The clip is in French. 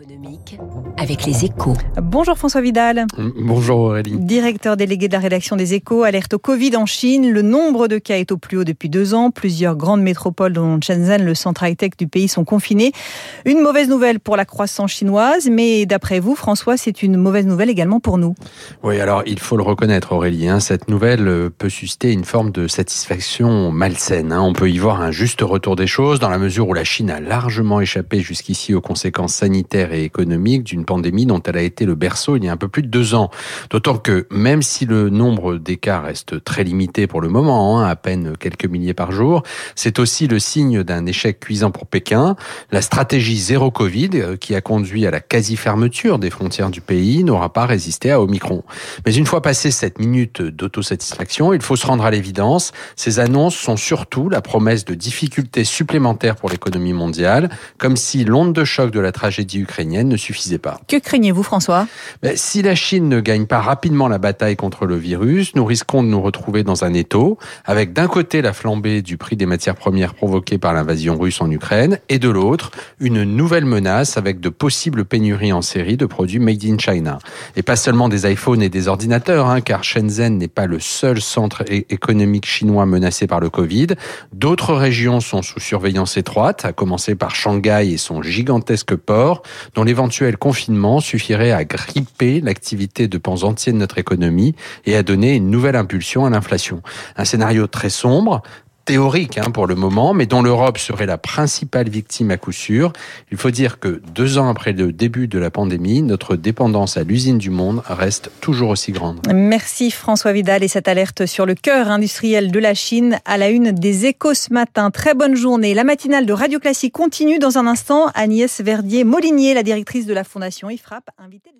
économique avec les échos. Bonjour François Vidal. Bonjour Aurélie. Directeur délégué de la rédaction des échos, alerte au Covid en Chine. Le nombre de cas est au plus haut depuis deux ans. Plusieurs grandes métropoles, dont Shenzhen, le centre high-tech du pays, sont confinées. Une mauvaise nouvelle pour la croissance chinoise, mais d'après vous, François, c'est une mauvaise nouvelle également pour nous. Oui, alors il faut le reconnaître Aurélie, hein, cette nouvelle euh, peut susciter une forme de satisfaction malsaine. Hein. On peut y voir un juste retour des choses dans la mesure où la Chine a largement échappé jusqu'ici aux conséquences sanitaires et économique d'une pandémie dont elle a été le berceau il y a un peu plus de deux ans. D'autant que même si le nombre des cas reste très limité pour le moment, hein, à peine quelques milliers par jour, c'est aussi le signe d'un échec cuisant pour Pékin. La stratégie zéro Covid, euh, qui a conduit à la quasi-fermeture des frontières du pays, n'aura pas résisté à Omicron. Mais une fois passée cette minute d'autosatisfaction, il faut se rendre à l'évidence, ces annonces sont surtout la promesse de difficultés supplémentaires pour l'économie mondiale, comme si l'onde de choc de la tragédie ukrainienne ne suffisait pas. Que craignez-vous, François? Ben, Si la Chine ne gagne pas rapidement la bataille contre le virus, nous risquons de nous retrouver dans un étau, avec d'un côté la flambée du prix des matières premières provoquée par l'invasion russe en Ukraine, et de l'autre, une nouvelle menace avec de possibles pénuries en série de produits made in China. Et pas seulement des iPhones et des ordinateurs, hein, car Shenzhen n'est pas le seul centre économique chinois menacé par le Covid. D'autres régions sont sous surveillance étroite, à commencer par Shanghai et son gigantesque port, dont l'éventuel confinement suffirait à gripper l'activité de pans entiers de notre économie et à donner une nouvelle impulsion à l'inflation. Un scénario très sombre, théorique hein, pour le moment, mais dont l'Europe serait la principale victime à coup sûr. Il faut dire que deux ans après le début de la pandémie, notre dépendance à l'usine du monde reste toujours aussi grande. Merci François Vidal et cette alerte sur le cœur industriel de la Chine à la une des échos ce matin. Très bonne journée. La matinale de Radio Classique continue dans un instant. Agnès Verdier-Molinier, la directrice de la Fondation IFRAP, invitée